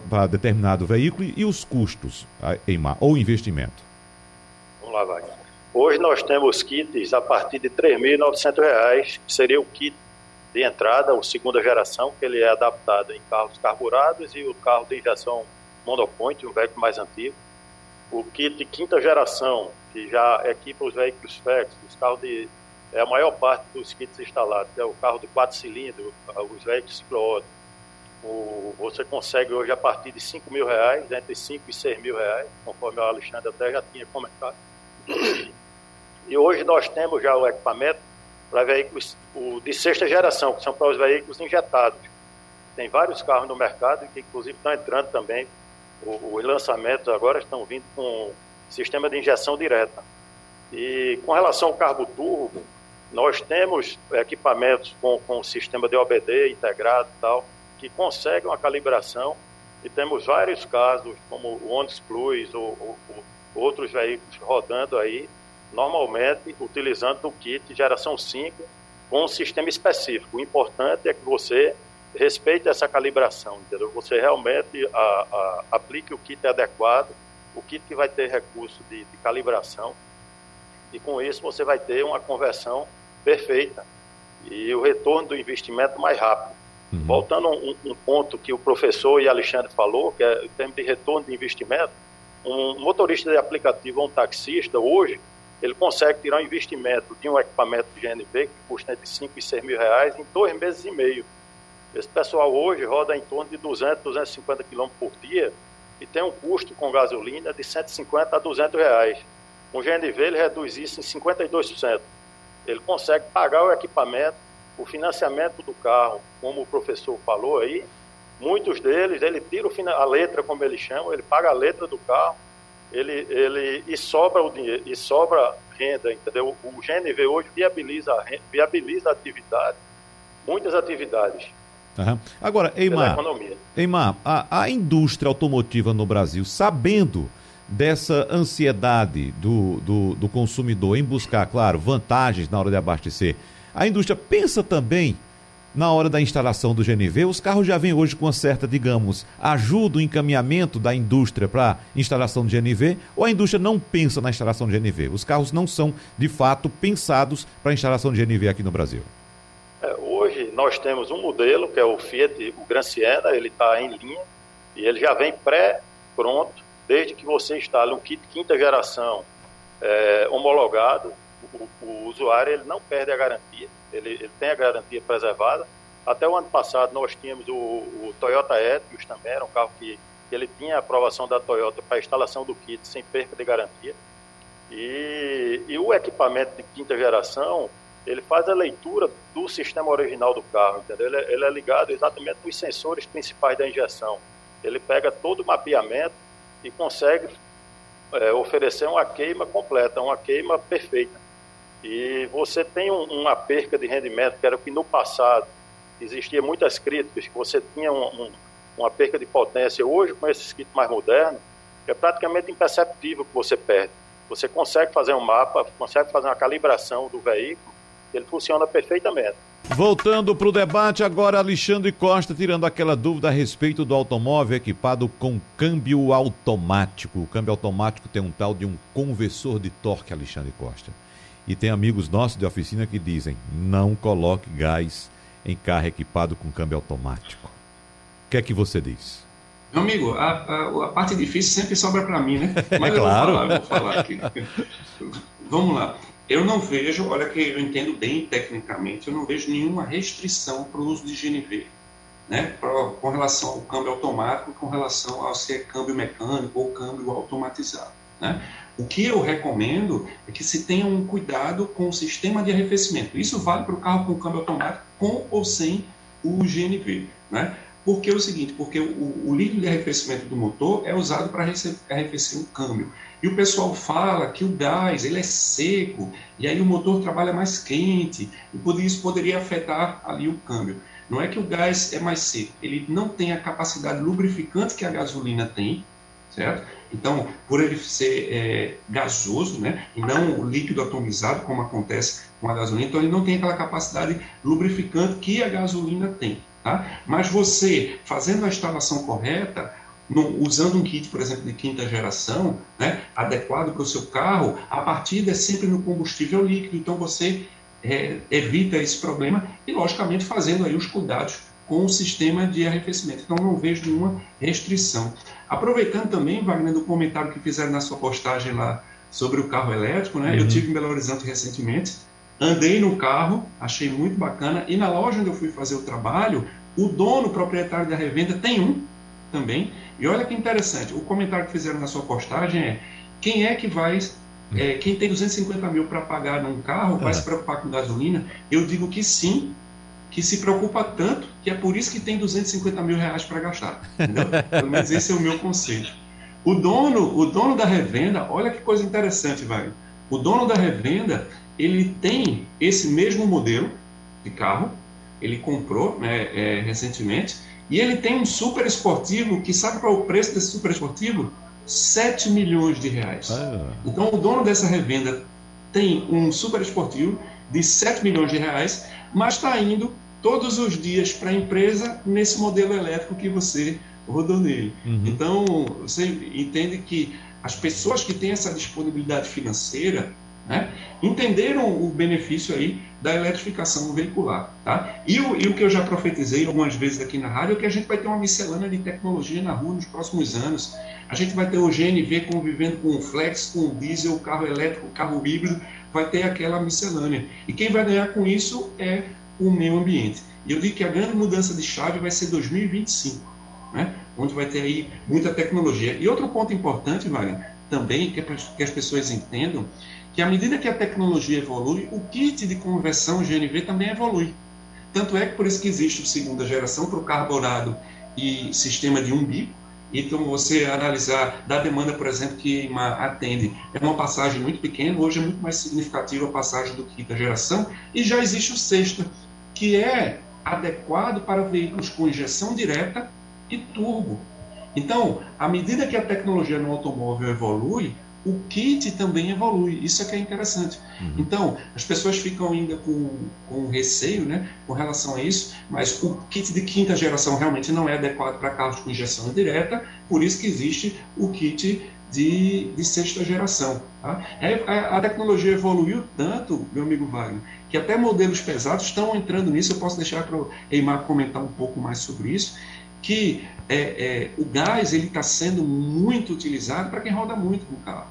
para determinado veículo e os custos, Eimar, ou investimento. Vamos lá, Wagner. Hoje nós temos kits a partir de R$ 3.900, que seria o kit de entrada, o segunda geração, que ele é adaptado em carros carburados e o carro de injeção monopoint, um veículo mais antigo. O kit de quinta geração, que já equipa os veículos flex, os carros de é a maior parte dos kits instalados, é o carro de quatro cilindros, os veículos ciclo o, você consegue hoje a partir de 5 mil reais, entre 5 e 6 mil reais, conforme o Alexandre até já tinha comentado. E hoje nós temos já o equipamento para veículos o, de sexta geração, que são para os veículos injetados. Tem vários carros no mercado que inclusive estão entrando também. Os lançamentos agora estão vindo com sistema de injeção direta. E com relação ao carbo turbo, nós temos equipamentos com, com sistema de OBD integrado e tal, que conseguem uma calibração e temos vários casos, como o Onix Plus ou, ou, ou, outros veículos rodando aí, normalmente utilizando o kit geração 5 com um sistema específico. O importante é que você respeite essa calibração, entendeu? Você realmente a, a, aplique o kit adequado, o kit que vai ter recurso de, de calibração, e com isso você vai ter uma conversão perfeita e o retorno do investimento mais rápido. Uhum. Voltando a um, um, ponto que o professor e Alexandre falou, que é em termos de retorno de investimento, um motorista de aplicativo ou um taxista, hoje, ele consegue tirar um investimento de um equipamento de GNV que custa entre 5 e 6 mil reais em dois meses e meio. Esse pessoal hoje roda em torno de 200, 250 quilômetros por dia e tem um custo com gasolina de 150 a 200 reais. O GNV ele reduz isso em 52%. Ele consegue pagar o equipamento o financiamento do carro, como o professor falou aí, muitos deles, ele tira a letra, como ele chama, ele paga a letra do carro, ele, ele, e sobra o dinheiro, e sobra renda, entendeu? O GNV hoje viabiliza viabiliza a atividade, muitas atividades. Uhum. Agora, Eimar, Eimar a, a indústria automotiva no Brasil, sabendo dessa ansiedade do, do, do consumidor em buscar, claro, vantagens na hora de abastecer, a indústria pensa também na hora da instalação do GNV, os carros já vêm hoje com uma certa, digamos, ajuda o encaminhamento da indústria para instalação de GNV, ou a indústria não pensa na instalação de GNV? Os carros não são, de fato, pensados para a instalação de GNV aqui no Brasil. É, hoje nós temos um modelo, que é o Fiat, o Gran Siena, ele está em linha, e ele já vem pré-pronto, desde que você instale um kit quinta geração é, homologado, o, o, usuário ele não perde a garantia, ele, ele, tem a garantia preservada. Até o ano passado nós tínhamos o, o Toyota Etios também, era um carro que, que ele tinha a aprovação da Toyota para instalação do kit sem perda de garantia. E, e o equipamento de quinta geração, ele faz a leitura do sistema original do carro, entendeu? Ele, é, ele é ligado exatamente nos sensores principais da injeção. Ele pega todo o mapeamento e consegue é, oferecer uma queima completa, uma queima perfeita. E você tem um, uma perca de rendimento, que era que no passado existia muitas críticas, que você tinha um, um, uma perca de potência. Hoje, com esses kits mais modernos, é praticamente imperceptível que você perde. Você consegue fazer um mapa, consegue fazer uma calibração do veículo, ele funciona perfeitamente. Voltando para o debate, agora Alexandre Costa tirando aquela dúvida a respeito do automóvel equipado com câmbio automático. O câmbio automático tem um tal de um conversor de torque, Alexandre Costa. E tem amigos nossos de oficina que dizem: não coloque gás em carro equipado com câmbio automático. O que é que você diz? Meu amigo, a, a, a parte difícil sempre sobra para mim, né? Mas é claro. Eu vou falar, eu vou falar aqui. Vamos lá. Eu não vejo, olha que eu entendo bem tecnicamente, eu não vejo nenhuma restrição para o uso de GNV, né? Pra, com relação ao câmbio automático, com relação ao ser câmbio mecânico ou câmbio automatizado, né? O que eu recomendo é que se tenha um cuidado com o sistema de arrefecimento. Isso vale para o carro com câmbio automático, com ou sem o GNV. Né? Porque é o seguinte, porque o, o líquido de arrefecimento do motor é usado para arrefecer o câmbio. E o pessoal fala que o gás ele é seco e aí o motor trabalha mais quente e por isso poderia afetar ali o câmbio. Não é que o gás é mais seco, ele não tem a capacidade lubrificante que a gasolina tem, certo? Então, por ele ser é, gasoso, né, e não líquido atomizado, como acontece com a gasolina, então ele não tem aquela capacidade lubrificante que a gasolina tem. Tá? Mas você, fazendo a instalação correta, no, usando um kit, por exemplo, de quinta geração, né, adequado para o seu carro, a partida é sempre no combustível líquido, então você é, evita esse problema e, logicamente, fazendo aí os cuidados com o sistema de arrefecimento. Então, não vejo nenhuma restrição. Aproveitando também, Wagner, do comentário que fizeram na sua postagem lá sobre o carro elétrico, né? Uhum. Eu tive em Belo Horizonte recentemente andei no carro, achei muito bacana, e na loja onde eu fui fazer o trabalho, o dono, o proprietário da revenda, tem um também. E olha que interessante, o comentário que fizeram na sua postagem é quem é que vai é, quem tem 250 mil para pagar num carro vai é. se preocupar com gasolina? Eu digo que sim, que se preocupa tanto que é por isso que tem 250 mil reais para gastar. Entendeu? Pelo menos esse é o meu conceito. O dono, o dono da revenda, olha que coisa interessante, vai. O dono da revenda, ele tem esse mesmo modelo de carro, ele comprou né, é, recentemente, e ele tem um super esportivo que sabe qual é o preço desse super esportivo? 7 milhões de reais. Ah. Então o dono dessa revenda tem um super esportivo de 7 milhões de reais, mas está indo todos os dias para a empresa nesse modelo elétrico que você rodou nele. Uhum. Então você entende que as pessoas que têm essa disponibilidade financeira né, entenderam o benefício aí da eletrificação veicular. Tá? E, o, e o que eu já profetizei algumas vezes aqui na rádio é que a gente vai ter uma miscelânea de tecnologia na rua nos próximos anos. A gente vai ter o GNV convivendo com o flex, com o diesel, o carro elétrico, o carro híbrido, vai ter aquela miscelânea. E quem vai ganhar com isso é o meio ambiente. E eu digo que a grande mudança de chave vai ser 2025, né? onde vai ter aí muita tecnologia. E outro ponto importante, Wagner, também, que, é que as pessoas entendam, que à medida que a tecnologia evolui, o kit de conversão GNV também evolui. Tanto é que por isso que existe o segunda geração para o carburado e sistema de um bico. Então, você analisar da demanda, por exemplo, que atende, é uma passagem muito pequena, hoje é muito mais significativa a passagem do quinta geração, e já existe o sexta, que é adequado para veículos com injeção direta e turbo. Então, à medida que a tecnologia no automóvel evolui, o kit também evolui. Isso é que é interessante. Uhum. Então, as pessoas ficam ainda com, com receio né, com relação a isso, mas o kit de quinta geração realmente não é adequado para carros com injeção direta, por isso que existe o kit de, de sexta geração. Tá? É, a, a, tecnologia evoluiu tanto, meu amigo Wagner, que até modelos pesados estão entrando nisso. Eu posso deixar para o Eimar comentar um pouco mais sobre isso que é, é, o gás ele está sendo muito utilizado para quem roda muito com o carro,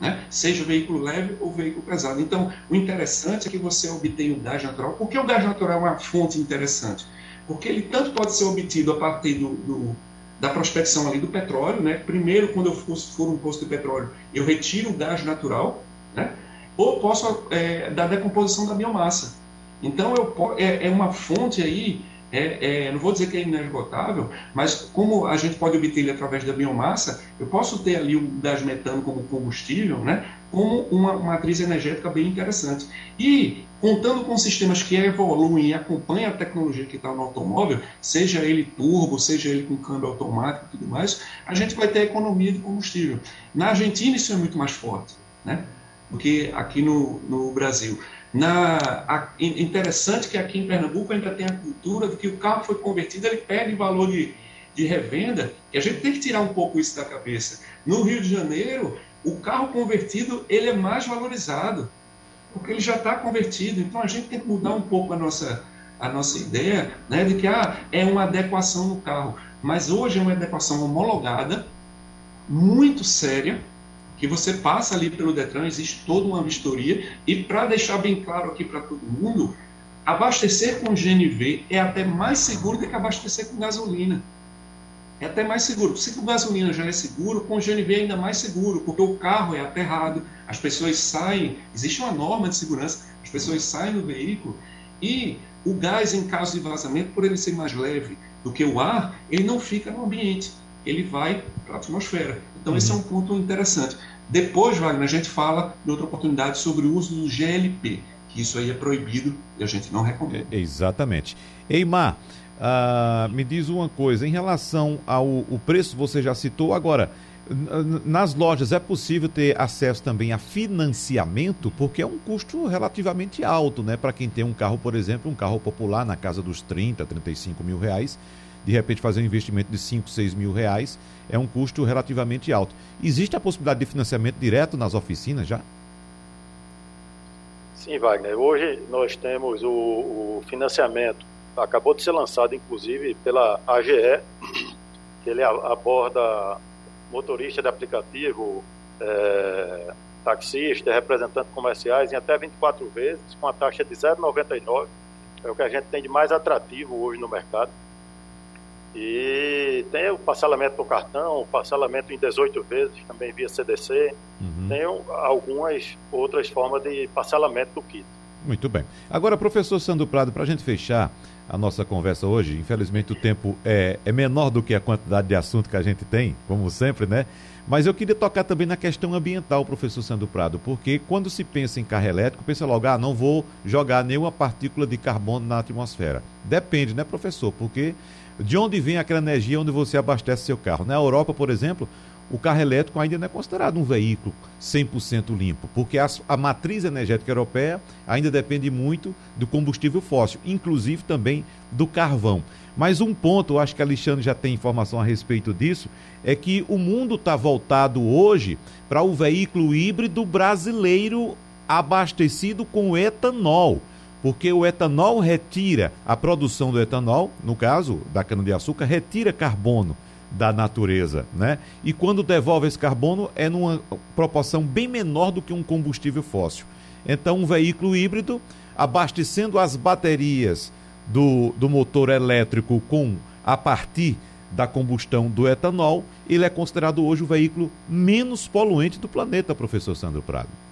né? seja veículo leve ou veículo pesado. Então, o interessante é que você obtenha o gás natural. Por que o gás natural é uma fonte interessante? Porque ele tanto pode ser obtido a partir do, do da prospecção ali do petróleo, né? Primeiro, quando eu for, for um posto de petróleo, eu retiro o gás natural, né? Ou posso é, da decomposição da biomassa. Então, eu, é, é uma fonte aí é, é, não vou dizer que é inesgotável, mas como a gente pode obter ele através da biomassa, eu posso ter ali o gás metano como combustível, né, como uma matriz energética bem interessante. E contando com sistemas que evoluem e acompanham a tecnologia que está no automóvel, seja ele turbo, seja ele com câmbio automático e tudo mais, a gente vai ter economia de combustível. Na Argentina isso é muito mais forte, né? do que aqui no, no Brasil. Na, a, interessante que aqui em Pernambuco ainda tem a cultura de que o carro foi convertido, ele perde valor de, de revenda, e a gente tem que tirar um pouco isso da cabeça. No Rio de Janeiro, o carro convertido ele é mais valorizado, porque ele já está convertido. Então a gente tem que mudar um pouco a nossa, a nossa ideia né, de que ah, é uma adequação no carro. Mas hoje é uma adequação homologada, muito séria, que você passa ali pelo Detran, existe toda uma vistoria, e para deixar bem claro aqui para todo mundo, abastecer com GNV é até mais seguro do que abastecer com gasolina. É até mais seguro. Se com gasolina já é seguro, com GNV é ainda mais seguro, porque o carro é aterrado, as pessoas saem, existe uma norma de segurança, as pessoas saem do veículo e o gás, em caso de vazamento, por ele ser mais leve do que o ar, ele não fica no ambiente, ele vai para a atmosfera. Então, uhum. esse é um ponto interessante. Depois, Wagner, a gente fala, em outra oportunidade, sobre o uso do GLP, que isso aí é proibido e a gente não recomenda. É, exatamente. Eimar, uh, me diz uma coisa, em relação ao preço, você já citou, agora, nas lojas é possível ter acesso também a financiamento, porque é um custo relativamente alto, né? Para quem tem um carro, por exemplo, um carro popular na casa dos 30, 35 mil reais, de repente fazer um investimento de 5, 6 mil reais é um custo relativamente alto. Existe a possibilidade de financiamento direto nas oficinas já? Sim, Wagner. Hoje nós temos o, o financiamento, acabou de ser lançado inclusive pela AGE, que ele aborda motorista de aplicativo, é, taxistas, representantes comerciais em até 24 vezes, com a taxa de 0,99. É o que a gente tem de mais atrativo hoje no mercado. E tem o parcelamento do cartão, o parcelamento em 18 vezes, também via CDC. Uhum. Tem algumas outras formas de parcelamento do kit. Muito bem. Agora, professor Sandro Prado, para a gente fechar a nossa conversa hoje, infelizmente o tempo é, é menor do que a quantidade de assunto que a gente tem, como sempre, né? Mas eu queria tocar também na questão ambiental, professor Sandro Prado, porque quando se pensa em carro elétrico, pensa logo, ah, não vou jogar nenhuma partícula de carbono na atmosfera. Depende, né, professor? Porque de onde vem aquela energia onde você abastece seu carro? Na Europa, por exemplo, o carro elétrico ainda não é considerado um veículo 100% limpo, porque a, a, matriz energética europeia ainda depende muito do combustível fóssil, inclusive também do carvão. Mas um ponto, eu acho que a Alexandre já tem informação a respeito disso, é que o mundo está voltado hoje para o veículo híbrido brasileiro abastecido com etanol porque o etanol retira a produção do etanol, no caso da cana-de-açúcar, retira carbono da natureza, né? E quando devolve esse carbono é numa proporção bem menor do que um combustível fóssil. Então, um veículo híbrido abastecendo as baterias do, do motor elétrico com a partir da combustão do etanol, ele é considerado hoje o veículo menos poluente do planeta, professor Sandro Prado.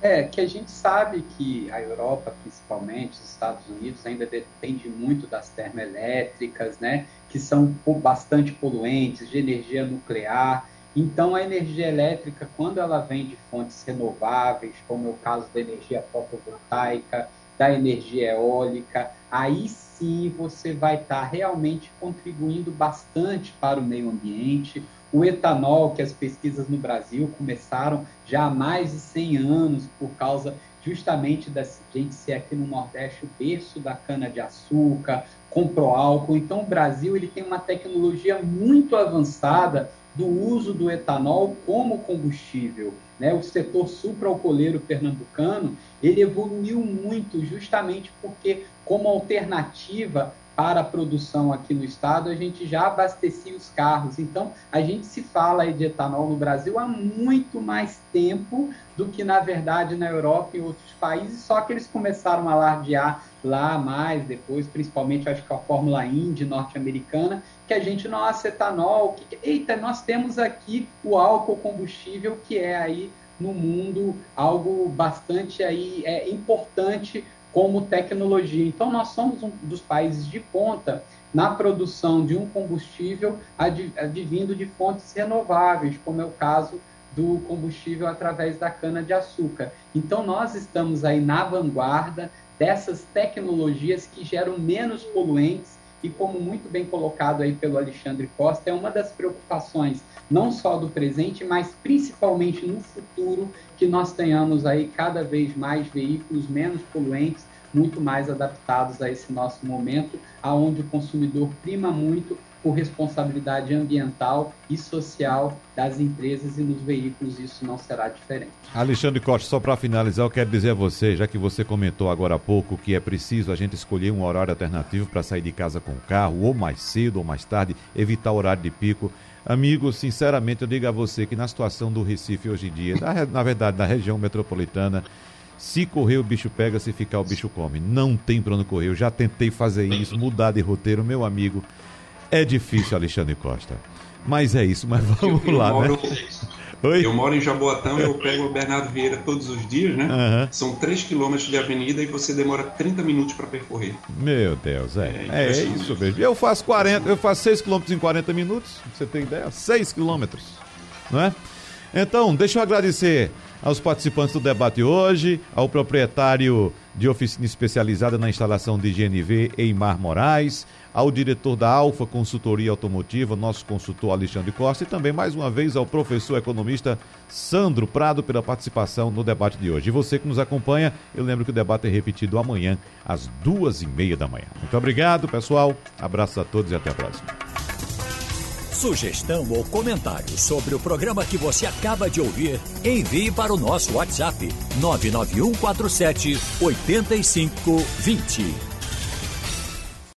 É, que a gente sabe que a Europa, principalmente, os Estados Unidos, ainda depende muito das termoelétricas, né, que são bastante poluentes, de energia nuclear. Então, a energia elétrica, quando ela vem de fontes renováveis, como é o caso da energia fotovoltaica, da energia eólica, aí sim você vai estar realmente contribuindo bastante para o meio ambiente, o etanol, que as pesquisas no Brasil começaram já há mais de 100 anos, por causa justamente da gente ser aqui no Nordeste o berço da cana-de-açúcar, comprou álcool. Então, o Brasil ele tem uma tecnologia muito avançada do uso do etanol como combustível. Né? O setor supraalcooleiro pernambucano ele evoluiu muito justamente porque, como alternativa para a produção aqui no estado, a gente já abastecia os carros. Então, a gente se fala de etanol no Brasil há muito mais tempo do que, na verdade, na Europa e outros países, só que eles começaram a alardear lá mais depois, principalmente, acho que a Fórmula Indy norte-americana, que a gente não etanol. Que, eita, nós temos aqui o álcool combustível, que é aí no mundo algo bastante aí é importante como tecnologia. Então, nós somos um dos países de ponta na produção de um combustível advindo de fontes renováveis, como é o caso do combustível através da cana-de-açúcar. Então, nós estamos aí na vanguarda dessas tecnologias que geram menos poluentes e, como muito bem colocado aí pelo Alexandre Costa, é uma das preocupações não só do presente, mas principalmente no futuro, que nós tenhamos aí cada vez mais veículos menos poluentes, muito mais adaptados a esse nosso momento, aonde o consumidor prima muito por responsabilidade ambiental e social das empresas e nos veículos isso não será diferente. Alexandre Costa, só para finalizar, eu quero dizer a você, já que você comentou agora há pouco que é preciso a gente escolher um horário alternativo para sair de casa com o carro, ou mais cedo ou mais tarde, evitar o horário de pico. Amigo, sinceramente, eu digo a você que na situação do Recife hoje em dia, na, na verdade, da região metropolitana, se correr o bicho pega, se ficar o bicho come. Não tem para onde correr. Eu já tentei fazer isso, mudar de roteiro, meu amigo. É difícil, Alexandre Costa. Mas é isso, mas vamos lá, né? Oi? Eu moro em Jaboatão e eu pego o Bernardo Vieira todos os dias, né? Uhum. São 3 quilômetros de avenida e você demora 30 minutos para percorrer. Meu Deus, é. É, é isso mesmo. Eu faço 40, eu faço 6 quilômetros em 40 minutos, você tem ideia? 6 quilômetros, não é? Então, deixa eu agradecer aos participantes do debate hoje, ao proprietário de oficina especializada na instalação de GNV, Eimar Moraes, ao diretor da Alfa Consultoria Automotiva, nosso consultor Alexandre Costa, e também mais uma vez ao professor economista Sandro Prado pela participação no debate de hoje. E você que nos acompanha, eu lembro que o debate é repetido amanhã às duas e meia da manhã. Muito obrigado, pessoal. Abraços a todos e até a próxima. Sugestão ou comentário sobre o programa que você acaba de ouvir, envie para o nosso WhatsApp 99147 8520.